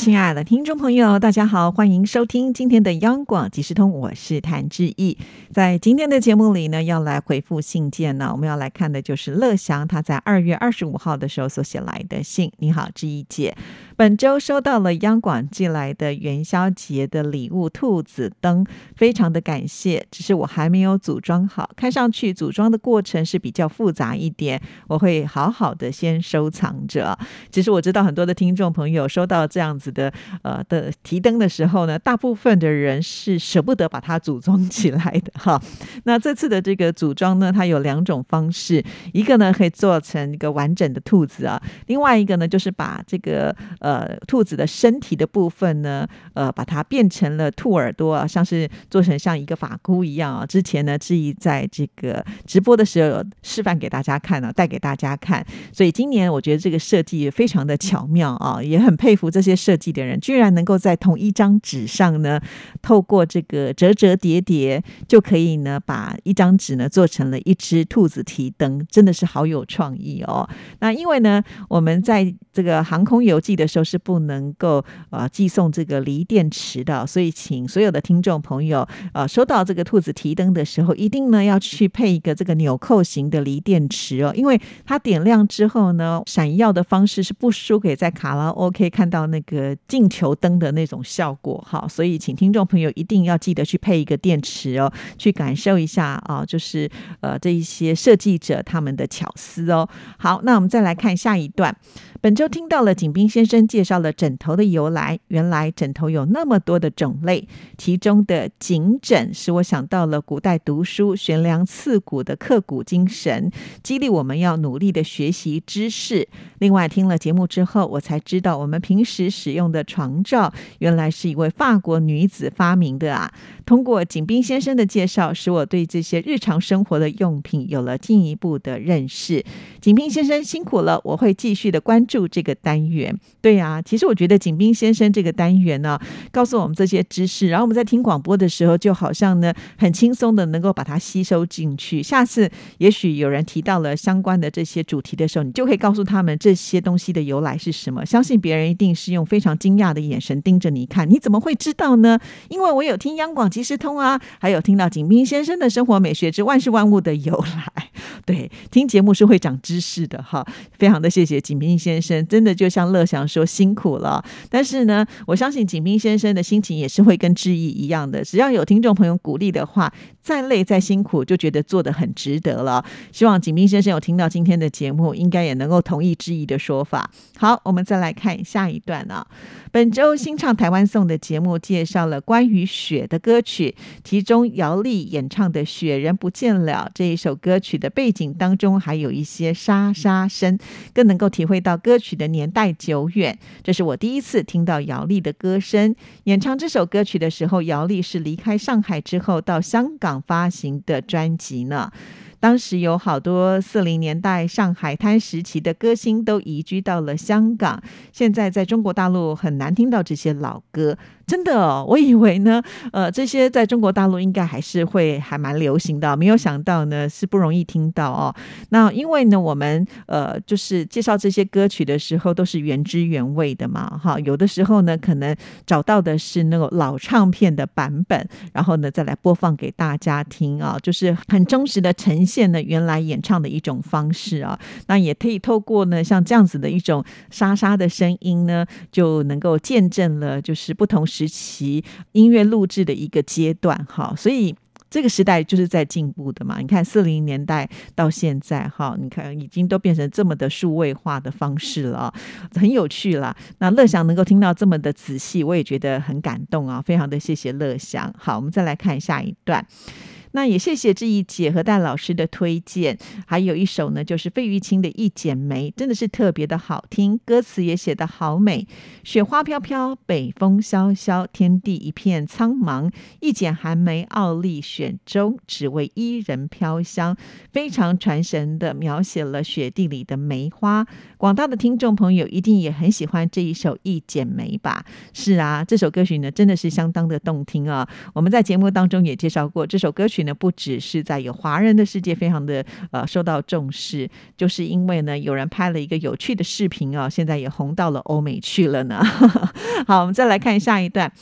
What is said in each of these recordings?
亲爱的听众朋友，大家好，欢迎收听今天的央广即时通，我是谭志毅。在今天的节目里呢，要来回复信件呢，我们要来看的就是乐祥他在二月二十五号的时候所写来的信。你好，志毅姐。本周收到了央广寄来的元宵节的礼物——兔子灯，非常的感谢。只是我还没有组装好，看上去组装的过程是比较复杂一点，我会好好的先收藏着。其实我知道很多的听众朋友收到这样子的呃的提灯的时候呢，大部分的人是舍不得把它组装起来的哈。那这次的这个组装呢，它有两种方式，一个呢可以做成一个完整的兔子啊，另外一个呢就是把这个呃。兔子的身体的部分呢，呃，把它变成了兔耳朵啊，像是做成像一个发箍一样啊。之前呢，志毅在这个直播的时候有示范给大家看啊，带给大家看。所以今年我觉得这个设计非常的巧妙啊，也很佩服这些设计的人，居然能够在同一张纸上呢，透过这个折折叠叠，就可以呢把一张纸呢做成了一只兔子提灯，真的是好有创意哦。那因为呢，我们在这个航空邮寄的时候。是不能够呃寄送这个锂电池的，所以请所有的听众朋友呃收到这个兔子提灯的时候，一定呢要去配一个这个纽扣型的锂电池哦，因为它点亮之后呢，闪耀的方式是不输给在卡拉 OK 看到那个进球灯的那种效果哈，所以请听众朋友一定要记得去配一个电池哦，去感受一下啊，就是呃这一些设计者他们的巧思哦。好，那我们再来看下一段。本周听到了景斌先生介绍了枕头的由来，原来枕头有那么多的种类，其中的颈枕使我想到了古代读书悬梁刺股的刻苦精神，激励我们要努力的学习知识。另外听了节目之后，我才知道我们平时使用的床罩，原来是一位法国女子发明的啊。通过景斌先生的介绍，使我对这些日常生活的用品有了进一步的认识。景斌先生辛苦了，我会继续的关住这个单元。对呀，其实我觉得景斌先生这个单元呢，告诉我们这些知识，然后我们在听广播的时候，就好像呢很轻松的能够把它吸收进去。下次也许有人提到了相关的这些主题的时候，你就可以告诉他们这些东西的由来是什么。相信别人一定是用非常惊讶的眼神盯着你看，你怎么会知道呢？因为我有听央广。即时通啊，还有听到景斌先生的生活美学之万事万物的由来，对，听节目是会长知识的哈，非常的谢谢景斌先生，真的就像乐祥说辛苦了，但是呢，我相信景斌先生的心情也是会跟志毅一样的，只要有听众朋友鼓励的话，再累再辛苦就觉得做的很值得了。希望景斌先生有听到今天的节目，应该也能够同意志毅的说法。好，我们再来看下一段啊，本周新唱台湾颂的节目介绍了关于雪的歌。曲，其中姚丽演唱的《雪人不见了》这一首歌曲的背景当中，还有一些沙沙声，更能够体会到歌曲的年代久远。这是我第一次听到姚丽的歌声。演唱这首歌曲的时候，姚丽是离开上海之后到香港发行的专辑呢。当时有好多四零年代上海滩时期的歌星都移居到了香港，现在在中国大陆很难听到这些老歌。真的，我以为呢，呃，这些在中国大陆应该还是会还蛮流行的，没有想到呢是不容易听到哦。那因为呢，我们呃就是介绍这些歌曲的时候都是原汁原味的嘛，哈，有的时候呢可能找到的是那个老唱片的版本，然后呢再来播放给大家听啊，就是很忠实的呈现了原来演唱的一种方式啊。那也可以透过呢像这样子的一种沙沙的声音呢，就能够见证了就是不同时。时期音乐录制的一个阶段，哈，所以这个时代就是在进步的嘛。你看四零年代到现在，哈，你看已经都变成这么的数位化的方式了，很有趣了。那乐祥能够听到这么的仔细，我也觉得很感动啊，非常的谢谢乐祥。好，我们再来看下一段。那也谢谢志毅姐和戴老师的推荐，还有一首呢，就是费玉清的《一剪梅》，真的是特别的好听，歌词也写得好美。雪花飘飘，北风萧萧，天地一片苍茫。一剪寒梅，傲立雪中，只为伊人飘香。非常传神的描写了雪地里的梅花。广大的听众朋友一定也很喜欢这一首《一剪梅》吧？是啊，这首歌曲呢，真的是相当的动听啊。我们在节目当中也介绍过，这首歌曲呢，不只是在有华人的世界非常的呃受到重视，就是因为呢，有人拍了一个有趣的视频啊，现在也红到了欧美去了呢。好，我们再来看下一段。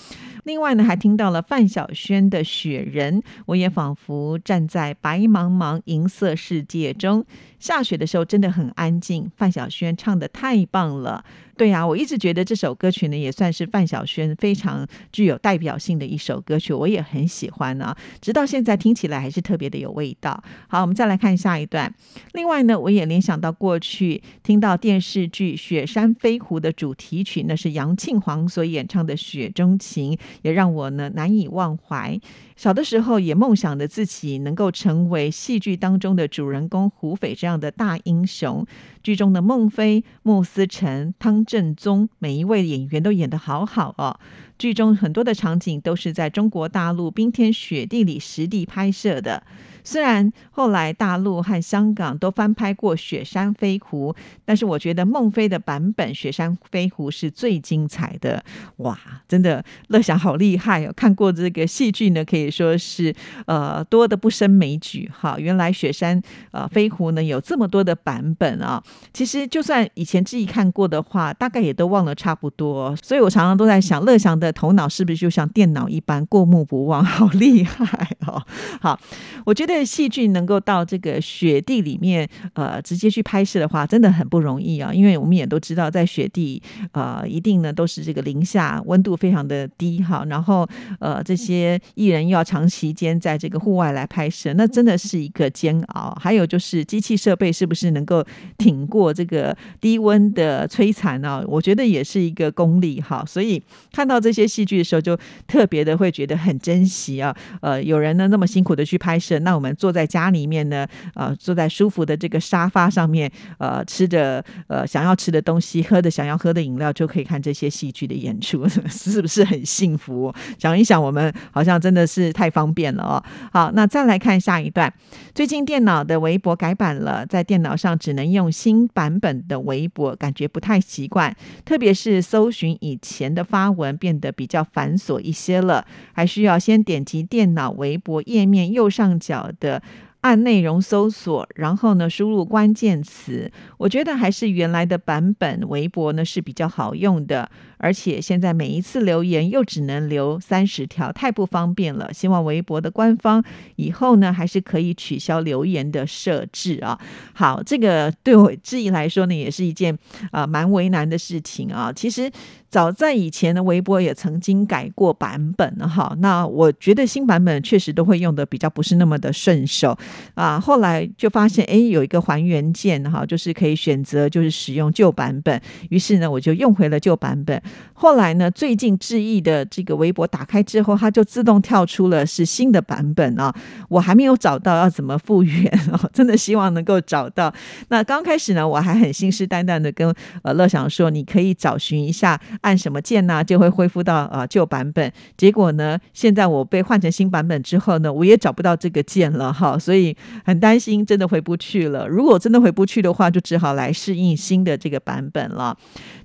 另外呢，还听到了范晓萱的《雪人》，我也仿佛站在白茫茫银色世界中。下雪的时候真的很安静，范晓萱唱的太棒了。对呀，我一直觉得这首歌曲呢也算是范晓萱非常具有代表性的一首歌曲，我也很喜欢呢。直到现在听起来还是特别的有味道。好，我们再来看下一段。另外呢，我也联想到过去听到电视剧《雪山飞狐》的主题曲，那是杨庆煌所演唱的《雪中情》，也让我呢难以忘怀。小的时候也梦想着自己能够成为戏剧当中的主人公胡斐这样的大英雄。剧中的孟非、穆思成、汤正宗，每一位演员都演得好好哦。剧中很多的场景都是在中国大陆冰天雪地里实地拍摄的。虽然后来大陆和香港都翻拍过《雪山飞狐》，但是我觉得孟非的版本《雪山飞狐》是最精彩的。哇，真的乐享好厉害哦！看过这个戏剧呢，可以说是呃多的不胜枚举哈。原来《雪山呃飞狐》呢有这么多的版本啊！其实就算以前自己看过的话，大概也都忘了差不多。所以我常常都在想，乐祥的头脑是不是就像电脑一般过目不忘？好厉害哦！好，我觉得。戏剧能够到这个雪地里面，呃，直接去拍摄的话，真的很不容易啊。因为我们也都知道，在雪地，呃，一定呢都是这个零下，温度非常的低哈。然后，呃，这些艺人要要长时间在这个户外来拍摄，那真的是一个煎熬。还有就是机器设备是不是能够挺过这个低温的摧残呢？我觉得也是一个功力哈。所以看到这些戏剧的时候，就特别的会觉得很珍惜啊。呃，有人呢那么辛苦的去拍摄，那我们。坐在家里面呢，呃，坐在舒服的这个沙发上面，呃，吃着呃想要吃的东西，喝的想要喝的饮料，就可以看这些戏剧的演出，是不是很幸福？想一想，我们好像真的太方便了哦。好，那再来看下一段。最近电脑的微博改版了，在电脑上只能用新版本的微博，感觉不太习惯，特别是搜寻以前的发文变得比较繁琐一些了，还需要先点击电脑微博页面右上角。的按内容搜索，然后呢输入关键词，我觉得还是原来的版本微博呢是比较好用的。而且现在每一次留言又只能留三十条，太不方便了。希望微博的官方以后呢，还是可以取消留言的设置啊。好，这个对我质疑来说呢，也是一件啊蛮为难的事情啊。其实早在以前的微博也曾经改过版本哈。那我觉得新版本确实都会用的比较不是那么的顺手啊。后来就发现，哎，有一个还原键哈，就是可以选择就是使用旧版本。于是呢，我就用回了旧版本。后来呢？最近志毅的这个微博打开之后，它就自动跳出了是新的版本啊！我还没有找到要怎么复原哦，真的希望能够找到。那刚开始呢，我还很信誓旦旦的跟呃乐享说，你可以找寻一下，按什么键呢，就会恢复到呃旧版本。结果呢，现在我被换成新版本之后呢，我也找不到这个键了哈，所以很担心，真的回不去了。如果真的回不去的话，就只好来适应新的这个版本了。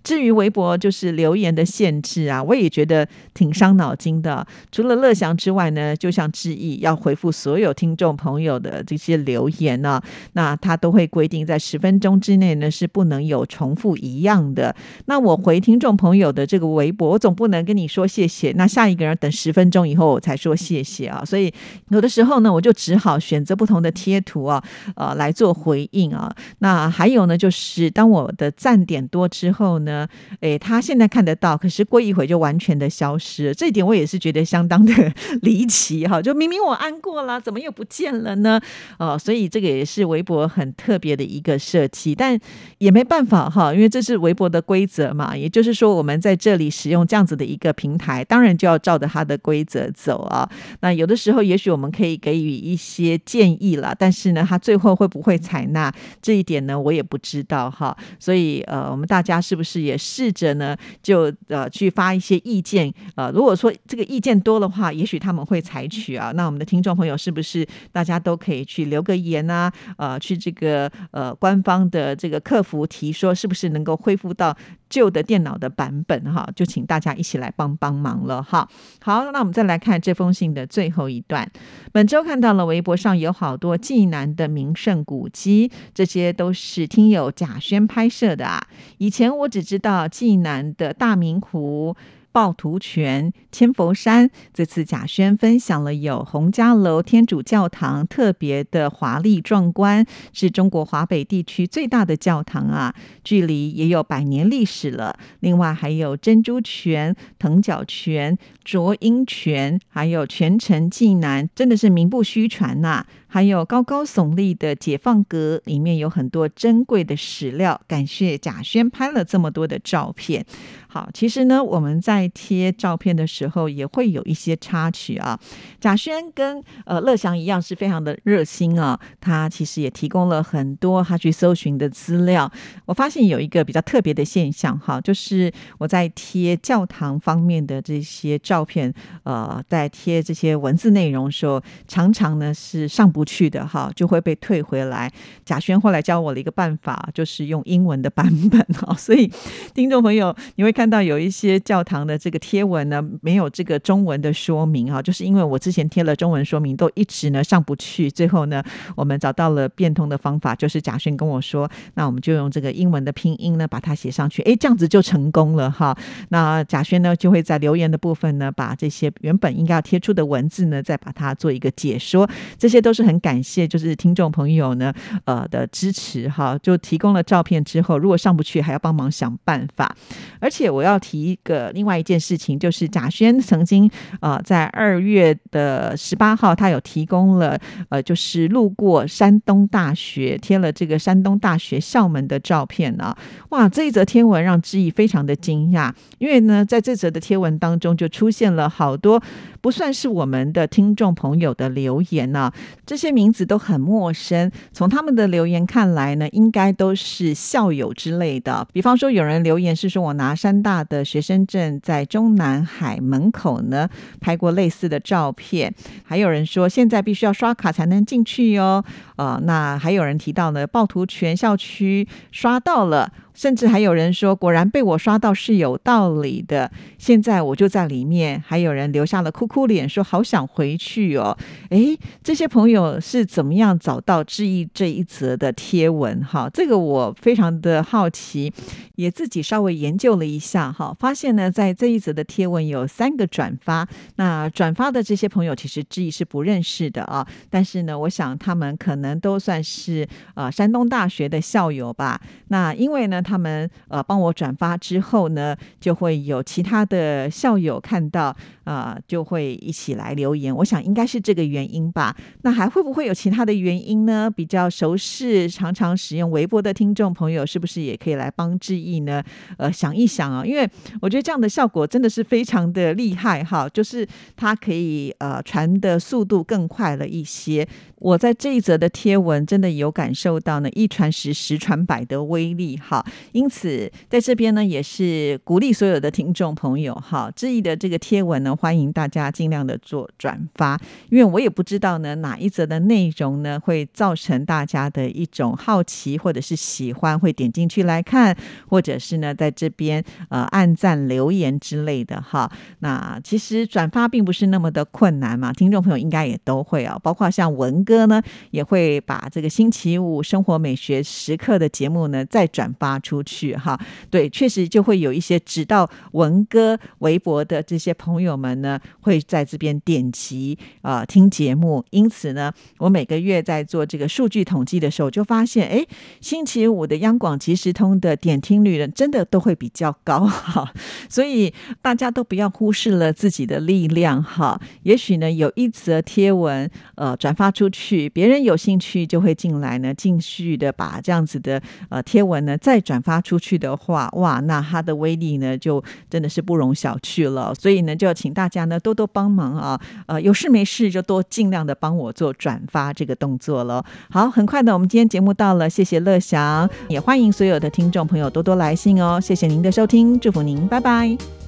至于微博，就是留。留言的限制啊，我也觉得挺伤脑筋的。除了乐祥之外呢，就像志毅要回复所有听众朋友的这些留言呢，那他都会规定在十分钟之内呢是不能有重复一样的。那我回听众朋友的这个微博，我总不能跟你说谢谢，那下一个人等十分钟以后我才说谢谢啊。所以有的时候呢，我就只好选择不不同的贴图啊，呃，来做回应啊。那还有呢，就是当我的赞点多之后呢，诶，他现在看得到，可是过一会就完全的消失了。这一点我也是觉得相当的 离奇哈，就明明我按过了，怎么又不见了呢？哦，所以这个也是微博很特别的一个设计，但也没办法哈，因为这是微博的规则嘛。也就是说，我们在这里使用这样子的一个平台，当然就要照着它的规则走啊。那有的时候，也许我们可以给予一些建议了，但是呢，他最后会不会采纳这一点呢？我也不知道哈。所以呃，我们大家是不是也试着呢，就呃去发一些意见？呃，如果说这个意见多的话，也许他们会采取啊。那我们的听众朋友是不是大家都可以去留个言啊？呃，去这个呃官方的这个客服提说，是不是能够恢复到？旧的电脑的版本哈，就请大家一起来帮帮忙了哈。好，那我们再来看这封信的最后一段。本周看到了微博上有好多济南的名胜古迹，这些都是听友贾轩拍摄的啊。以前我只知道济南的大明湖。趵突泉、千佛山，这次贾轩分享了有洪家楼天主教堂，特别的华丽壮观，是中国华北地区最大的教堂啊，距离也有百年历史了。另外还有珍珠泉、藤角泉、卓英泉，还有泉城济南，真的是名不虚传呐。还有高高耸立的解放阁，里面有很多珍贵的史料。感谢贾轩拍了这么多的照片。好，其实呢，我们在贴照片的时候也会有一些插曲啊。贾轩跟呃乐祥一样是非常的热心啊，他其实也提供了很多他去搜寻的资料。我发现有一个比较特别的现象哈，就是我在贴教堂方面的这些照片，呃，在贴这些文字内容的时候，常常呢是上不去的哈，就会被退回来。贾轩后来教我了一个办法，就是用英文的版本哈，所以听众朋友你会看。到有一些教堂的这个贴文呢，没有这个中文的说明啊，就是因为我之前贴了中文说明，都一直呢上不去。最后呢，我们找到了变通的方法，就是贾轩跟我说，那我们就用这个英文的拼音呢把它写上去，哎，这样子就成功了哈。那贾轩呢就会在留言的部分呢，把这些原本应该要贴出的文字呢，再把它做一个解说。这些都是很很感谢，就是听众朋友呢呃的支持哈，就提供了照片之后，如果上不去，还要帮忙想办法，而且。我要提一个另外一件事情，就是贾轩曾经呃在二月的十八号，他有提供了呃就是路过山东大学贴了这个山东大学校门的照片呢。哇，这一则天文让志毅非常的惊讶，因为呢在这则的贴文当中就出现了好多不算是我们的听众朋友的留言呢，这些名字都很陌生。从他们的留言看来呢，应该都是校友之类的。比方说有人留言是说我拿山。大的学生证在中南海门口呢，拍过类似的照片。还有人说，现在必须要刷卡才能进去哟。呃，那还有人提到呢，暴徒全校区刷到了。甚至还有人说，果然被我刷到是有道理的。现在我就在里面，还有人留下了哭哭脸，说好想回去哦。诶，这些朋友是怎么样找到质疑这一则的贴文？哈，这个我非常的好奇，也自己稍微研究了一下哈，发现呢，在这一则的贴文有三个转发。那转发的这些朋友其实质疑是不认识的啊，但是呢，我想他们可能都算是呃山东大学的校友吧。那因为呢。他们呃帮我转发之后呢，就会有其他的校友看到，呃，就会一起来留言。我想应该是这个原因吧。那还会不会有其他的原因呢？比较熟识、常常使用微博的听众朋友，是不是也可以来帮志毅呢？呃，想一想啊，因为我觉得这样的效果真的是非常的厉害哈，就是它可以呃传的速度更快了一些。我在这一则的贴文真的有感受到呢，一传十，十传百的威力哈。因此，在这边呢，也是鼓励所有的听众朋友哈，质疑的这个贴文呢，欢迎大家尽量的做转发，因为我也不知道呢，哪一则的内容呢，会造成大家的一种好奇或者是喜欢，会点进去来看，或者是呢，在这边呃按赞留言之类的哈。那其实转发并不是那么的困难嘛，听众朋友应该也都会啊，包括像文哥呢，也会把这个星期五生活美学时刻的节目呢再转发。出去哈。对，确实就会有一些知道文哥微博的这些朋友们呢，会在这边点击啊听节目。因此呢，我每个月在做这个数据统计的时候，就发现，哎，星期五的央广即时通的点听率呢，真的都会比较高哈。所以大家都不要忽视了自己的力量哈。也许呢，有一则贴文呃转发出去，别人有兴趣就会进来呢，继续的把这样子的呃贴文呢再转转发出去的话，哇，那它的威力呢就真的是不容小觑了。所以呢，就要请大家呢多多帮忙啊，呃，有事没事就多尽量的帮我做转发这个动作了。好，很快的，我们今天节目到了，谢谢乐祥，也欢迎所有的听众朋友多多来信哦。谢谢您的收听，祝福您，拜拜。